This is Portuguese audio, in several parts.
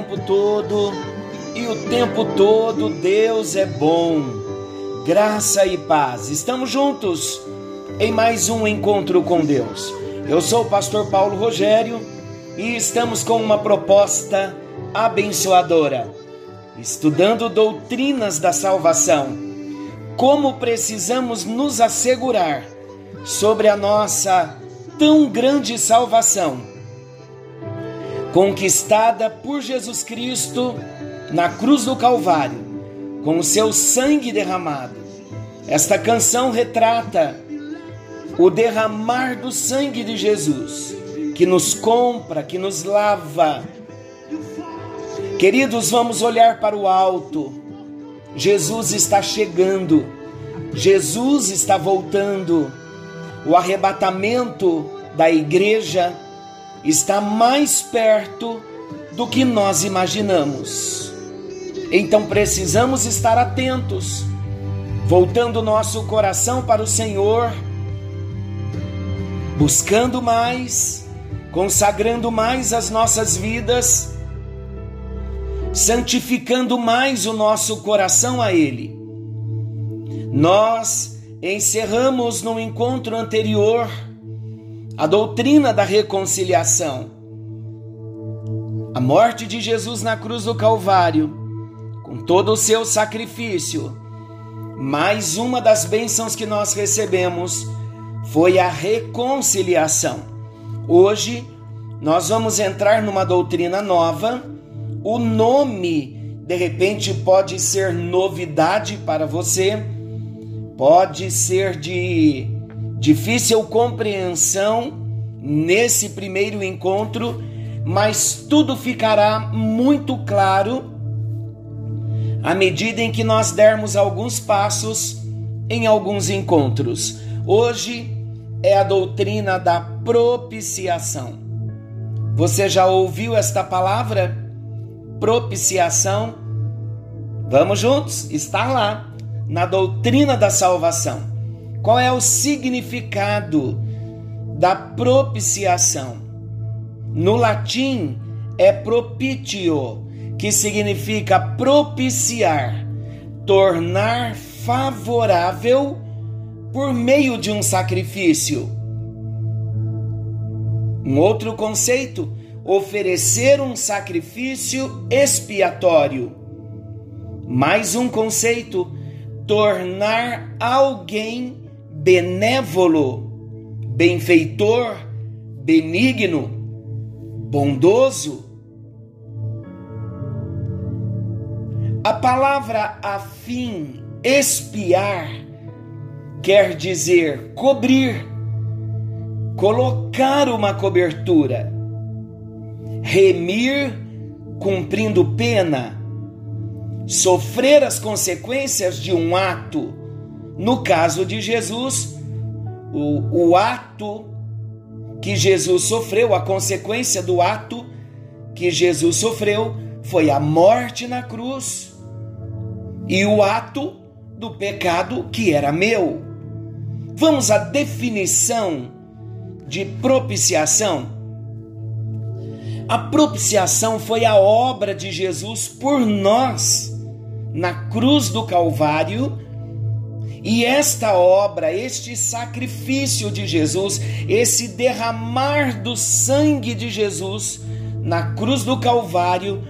tempo todo e o tempo todo Deus é bom. Graça e paz. Estamos juntos em mais um encontro com Deus. Eu sou o pastor Paulo Rogério e estamos com uma proposta abençoadora, estudando doutrinas da salvação. Como precisamos nos assegurar sobre a nossa tão grande salvação conquistada por Jesus Cristo na cruz do Calvário, com o seu sangue derramado. Esta canção retrata o derramar do sangue de Jesus, que nos compra, que nos lava. Queridos, vamos olhar para o alto. Jesus está chegando, Jesus está voltando. O arrebatamento da igreja está mais perto do que nós imaginamos. Então precisamos estar atentos, voltando nosso coração para o Senhor, buscando mais, consagrando mais as nossas vidas, santificando mais o nosso coração a Ele. Nós encerramos no encontro anterior a doutrina da reconciliação. A morte de Jesus na cruz do Calvário, com todo o seu sacrifício, mais uma das bênçãos que nós recebemos foi a reconciliação. Hoje nós vamos entrar numa doutrina nova. O nome, de repente, pode ser novidade para você, pode ser de Difícil compreensão nesse primeiro encontro, mas tudo ficará muito claro à medida em que nós dermos alguns passos em alguns encontros. Hoje é a doutrina da propiciação. Você já ouviu esta palavra? Propiciação? Vamos juntos? Está lá na doutrina da salvação. Qual é o significado da propiciação? No latim é propitio, que significa propiciar, tornar favorável por meio de um sacrifício. Um outro conceito, oferecer um sacrifício expiatório. Mais um conceito, tornar alguém benévolo, benfeitor, benigno, bondoso. A palavra afim, espiar, quer dizer cobrir, colocar uma cobertura, remir, cumprindo pena, sofrer as consequências de um ato no caso de Jesus, o, o ato que Jesus sofreu, a consequência do ato que Jesus sofreu foi a morte na cruz e o ato do pecado que era meu. Vamos à definição de propiciação. A propiciação foi a obra de Jesus por nós na cruz do Calvário e esta obra, este sacrifício de Jesus, esse derramar do sangue de Jesus na cruz do Calvário,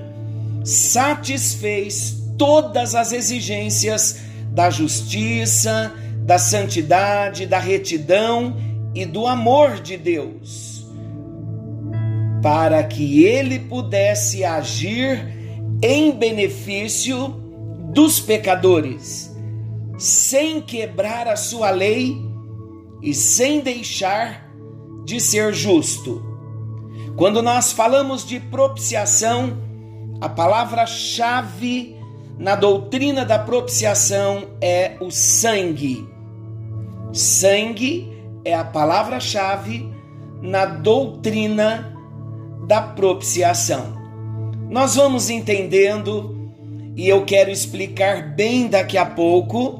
satisfez todas as exigências da justiça, da santidade, da retidão e do amor de Deus, para que ele pudesse agir em benefício dos pecadores sem quebrar a sua lei e sem deixar de ser justo. Quando nós falamos de propiciação, a palavra-chave na doutrina da propiciação é o sangue. Sangue é a palavra-chave na doutrina da propiciação. Nós vamos entendendo e eu quero explicar bem daqui a pouco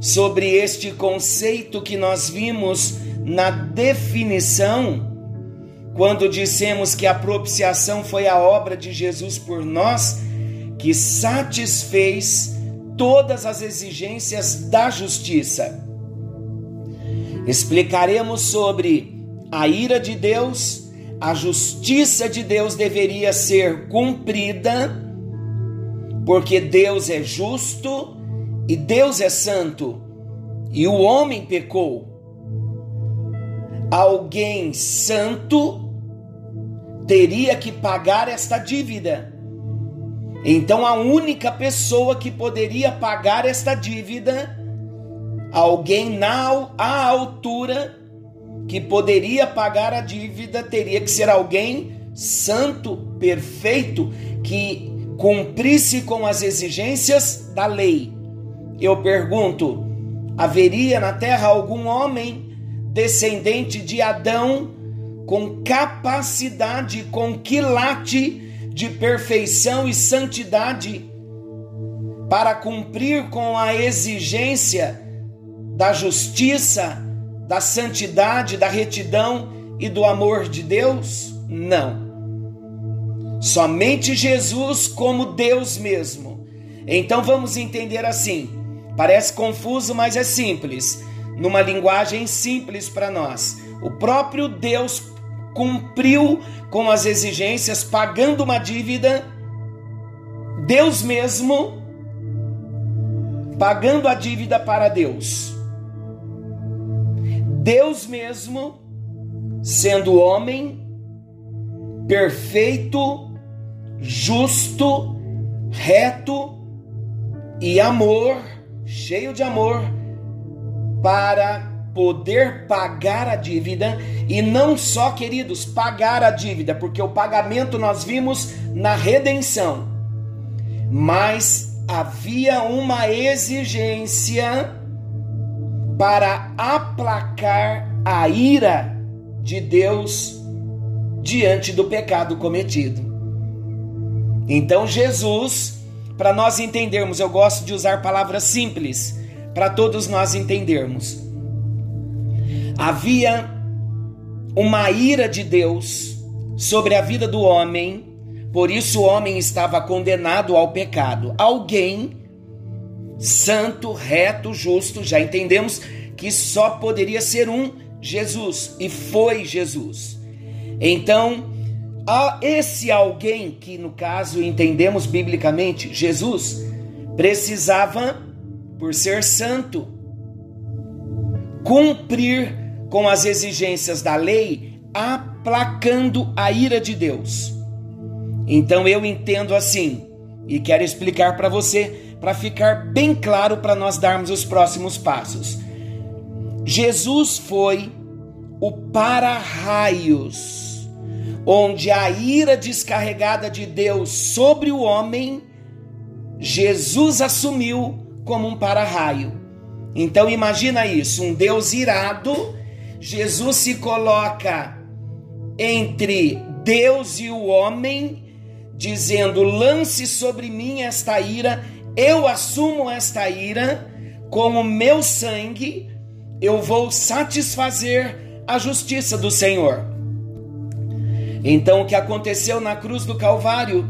sobre este conceito que nós vimos na definição quando dissemos que a propiciação foi a obra de Jesus por nós, que satisfez todas as exigências da justiça. Explicaremos sobre a ira de Deus, a justiça de Deus deveria ser cumprida, porque Deus é justo e Deus é santo, e o homem pecou. Alguém santo teria que pagar esta dívida. Então a única pessoa que poderia pagar esta dívida, alguém na a altura que poderia pagar a dívida, teria que ser alguém santo, perfeito, que cumprisse com as exigências da lei. Eu pergunto: haveria na terra algum homem descendente de Adão com capacidade, com quilate de perfeição e santidade para cumprir com a exigência da justiça, da santidade, da retidão e do amor de Deus? Não. Somente Jesus como Deus mesmo. Então vamos entender assim. Parece confuso, mas é simples. Numa linguagem simples para nós. O próprio Deus cumpriu com as exigências, pagando uma dívida, Deus mesmo pagando a dívida para Deus. Deus mesmo sendo homem perfeito, justo, reto e amor, cheio de amor, para poder pagar a dívida e não só, queridos, pagar a dívida, porque o pagamento nós vimos na redenção, mas havia uma exigência para aplacar a ira de Deus diante do pecado cometido. Então Jesus, para nós entendermos, eu gosto de usar palavras simples para todos nós entendermos havia uma ira de Deus sobre a vida do homem, por isso o homem estava condenado ao pecado. Alguém santo, reto, justo, já entendemos que só poderia ser um Jesus, e foi Jesus. Então, esse alguém, que no caso entendemos biblicamente, Jesus, precisava, por ser santo, cumprir com as exigências da lei, aplacando a ira de Deus. Então eu entendo assim e quero explicar para você, para ficar bem claro para nós darmos os próximos passos. Jesus foi o para-raios, onde a ira descarregada de Deus sobre o homem, Jesus assumiu como um para-raio. Então imagina isso, um Deus irado Jesus se coloca entre Deus e o homem, dizendo: lance sobre mim esta ira, eu assumo esta ira, com o meu sangue eu vou satisfazer a justiça do Senhor. Então, o que aconteceu na cruz do Calvário?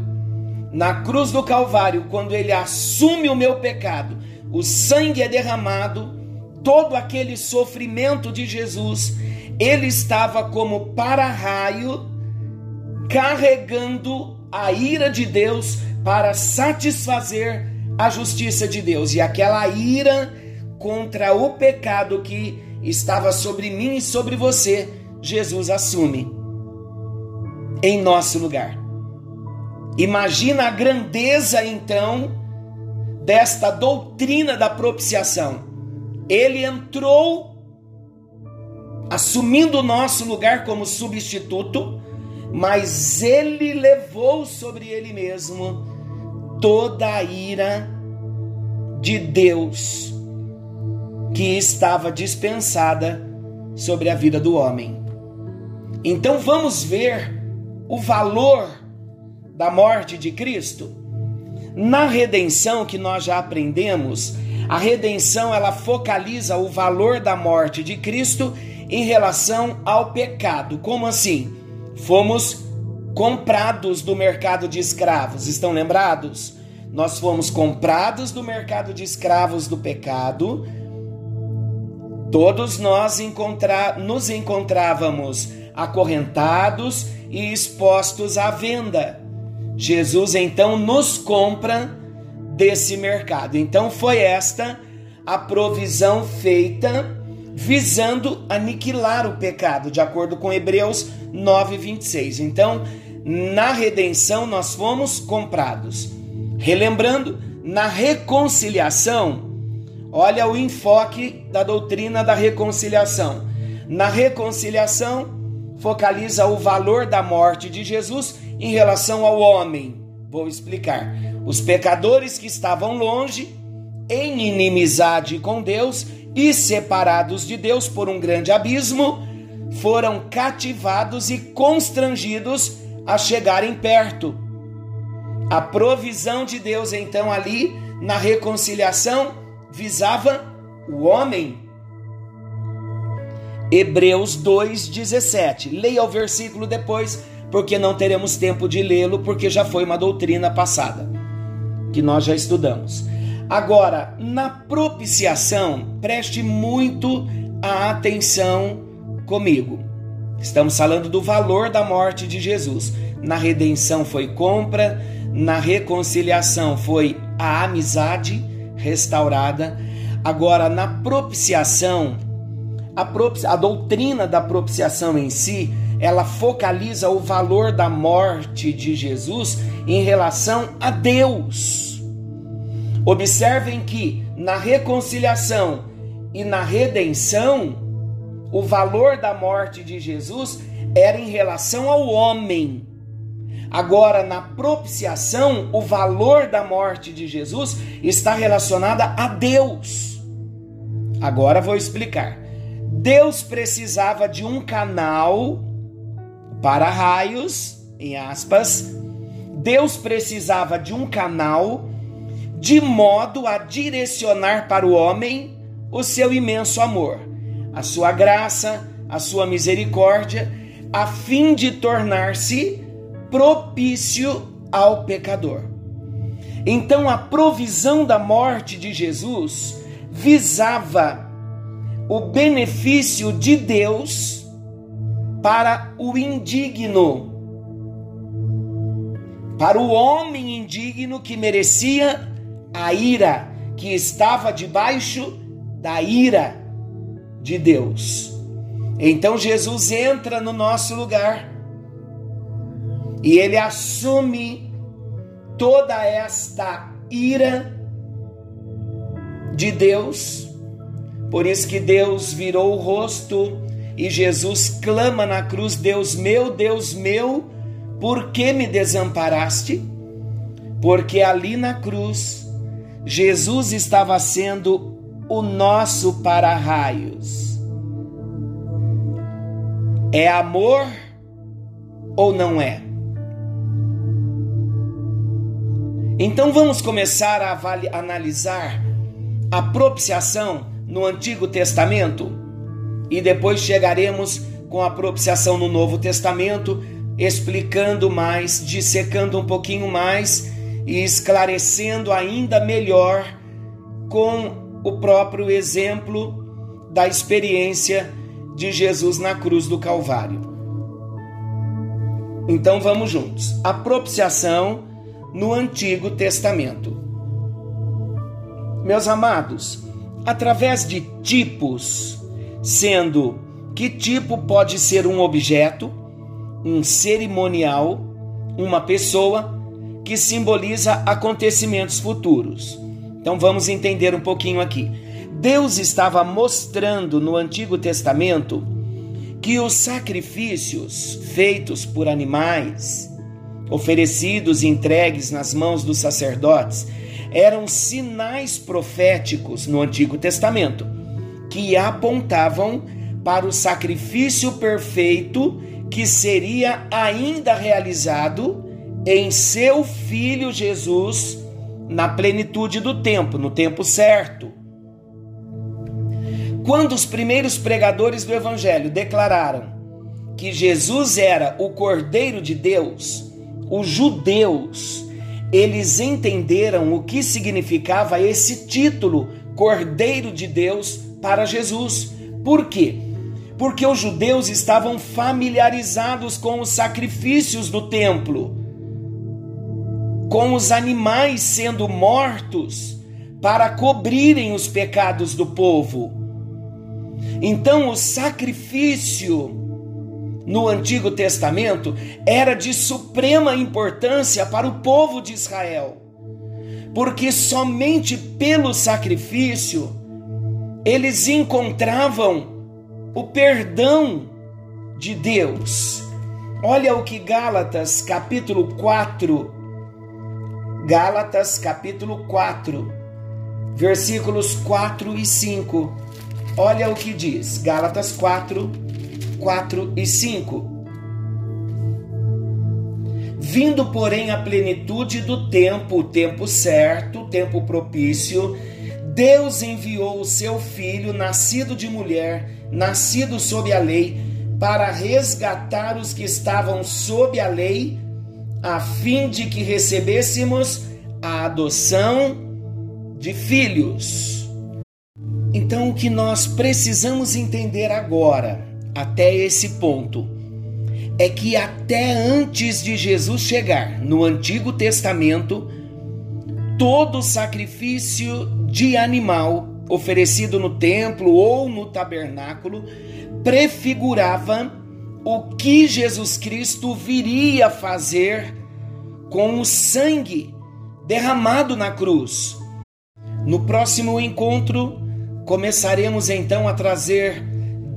Na cruz do Calvário, quando ele assume o meu pecado, o sangue é derramado, todo aquele sofrimento de Jesus, ele estava como para-raio carregando a ira de Deus para satisfazer a justiça de Deus. E aquela ira contra o pecado que estava sobre mim e sobre você, Jesus assume em nosso lugar. Imagina a grandeza então desta doutrina da propiciação ele entrou assumindo o nosso lugar como substituto, mas ele levou sobre ele mesmo toda a ira de Deus que estava dispensada sobre a vida do homem. Então vamos ver o valor da morte de Cristo. Na redenção que nós já aprendemos, a redenção ela focaliza o valor da morte de Cristo em relação ao pecado. Como assim? fomos comprados do mercado de escravos. Estão lembrados? Nós fomos comprados do mercado de escravos do pecado. Todos nós encontra nos encontrávamos acorrentados e expostos à venda. Jesus então nos compra desse mercado. Então foi esta a provisão feita visando aniquilar o pecado, de acordo com Hebreus 9:26. Então, na redenção nós fomos comprados. Relembrando, na reconciliação, olha o enfoque da doutrina da reconciliação. Na reconciliação, focaliza o valor da morte de Jesus em relação ao homem. Vou explicar. Os pecadores que estavam longe, em inimizade com Deus e separados de Deus por um grande abismo, foram cativados e constrangidos a chegarem perto. A provisão de Deus, então, ali na reconciliação, visava o homem. Hebreus 2,17. Leia o versículo depois, porque não teremos tempo de lê-lo, porque já foi uma doutrina passada, que nós já estudamos. Agora, na propiciação, preste muito a atenção comigo. Estamos falando do valor da morte de Jesus. Na redenção foi compra, na reconciliação foi a amizade restaurada. Agora, na propiciação, a, a doutrina da propiciação em si, ela focaliza o valor da morte de Jesus em relação a Deus. Observem que na reconciliação e na redenção, o valor da morte de Jesus era em relação ao homem. Agora, na propiciação, o valor da morte de Jesus está relacionada a Deus. Agora vou explicar. Deus precisava de um canal para raios, em aspas. Deus precisava de um canal de modo a direcionar para o homem o seu imenso amor a sua graça, a sua misericórdia, a fim de tornar-se propício ao pecador. Então a provisão da morte de Jesus visava o benefício de Deus para o indigno, para o homem indigno que merecia a ira, que estava debaixo da ira de Deus. Então Jesus entra no nosso lugar e ele assume toda esta ira de Deus. Por isso que Deus virou o rosto e Jesus clama na cruz: Deus meu, Deus meu, por que me desamparaste? Porque ali na cruz Jesus estava sendo o nosso para-raios. É amor ou não é? Então vamos começar a analisar a propiciação no Antigo Testamento e depois chegaremos com a propiciação no Novo Testamento, explicando mais, dissecando um pouquinho mais e esclarecendo ainda melhor com o próprio exemplo da experiência de Jesus na cruz do Calvário. Então vamos juntos. A propiciação no Antigo Testamento. Meus amados, através de tipos, sendo que tipo pode ser um objeto, um cerimonial, uma pessoa que simboliza acontecimentos futuros. Então vamos entender um pouquinho aqui. Deus estava mostrando no Antigo Testamento que os sacrifícios feitos por animais, oferecidos e entregues nas mãos dos sacerdotes, eram sinais proféticos no Antigo Testamento que apontavam para o sacrifício perfeito que seria ainda realizado em seu filho Jesus na plenitude do tempo, no tempo certo. Quando os primeiros pregadores do Evangelho declararam que Jesus era o Cordeiro de Deus, os judeus, eles entenderam o que significava esse título, Cordeiro de Deus, para Jesus. Por quê? Porque os judeus estavam familiarizados com os sacrifícios do templo, com os animais sendo mortos para cobrirem os pecados do povo. Então, o sacrifício no Antigo Testamento era de suprema importância para o povo de Israel, porque somente pelo sacrifício eles encontravam o perdão de Deus. Olha o que Gálatas capítulo 4, Gálatas capítulo 4, versículos 4 e 5. Olha o que diz, Gálatas 4, 4 e 5. Vindo, porém, a plenitude do tempo, o tempo certo, o tempo propício, Deus enviou o seu filho, nascido de mulher, nascido sob a lei, para resgatar os que estavam sob a lei, a fim de que recebêssemos a adoção de filhos. Então, o que nós precisamos entender agora, até esse ponto, é que até antes de Jesus chegar no Antigo Testamento, todo sacrifício de animal oferecido no templo ou no tabernáculo prefigurava o que Jesus Cristo viria fazer com o sangue derramado na cruz. No próximo encontro, começaremos então a trazer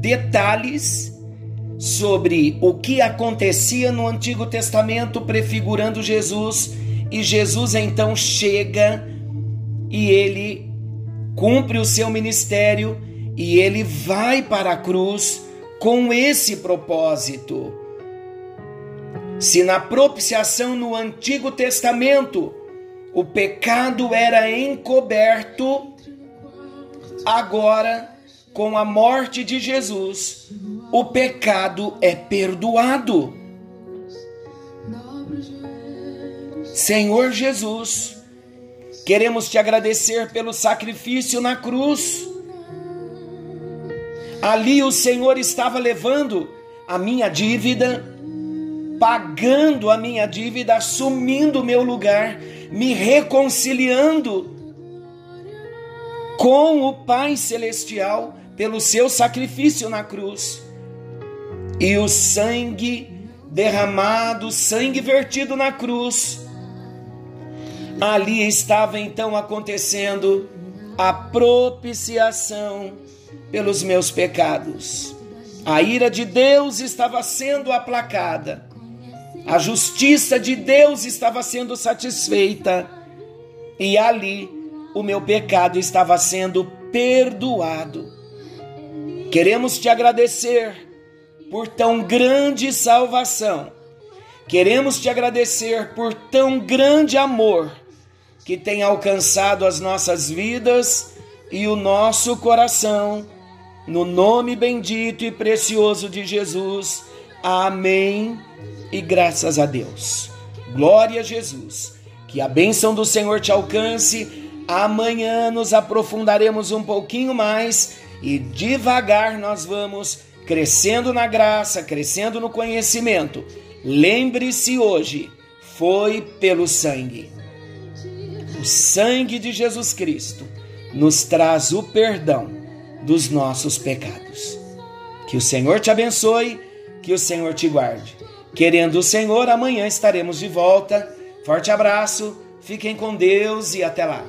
detalhes sobre o que acontecia no Antigo Testamento prefigurando Jesus, e Jesus então chega e ele cumpre o seu ministério e ele vai para a cruz com esse propósito. Se na propiciação no Antigo Testamento o pecado era encoberto, agora, com a morte de Jesus, o pecado é perdoado. Senhor Jesus, queremos te agradecer pelo sacrifício na cruz. Ali o Senhor estava levando a minha dívida, pagando a minha dívida, assumindo o meu lugar me reconciliando com o Pai Celestial pelo seu sacrifício na cruz. E o sangue derramado, sangue vertido na cruz, ali estava então acontecendo a propiciação pelos meus pecados. A ira de Deus estava sendo aplacada a justiça de Deus estava sendo satisfeita e ali o meu pecado estava sendo perdoado. Queremos te agradecer por tão grande salvação. Queremos te agradecer por tão grande amor que tem alcançado as nossas vidas e o nosso coração. No nome bendito e precioso de Jesus. Amém e graças a Deus. Glória a Jesus. Que a bênção do Senhor te alcance. Amanhã nos aprofundaremos um pouquinho mais e devagar nós vamos crescendo na graça, crescendo no conhecimento. Lembre-se hoje, foi pelo sangue. O sangue de Jesus Cristo nos traz o perdão dos nossos pecados. Que o Senhor te abençoe, que o Senhor te guarde. Querendo o Senhor, amanhã estaremos de volta. Forte abraço, fiquem com Deus e até lá.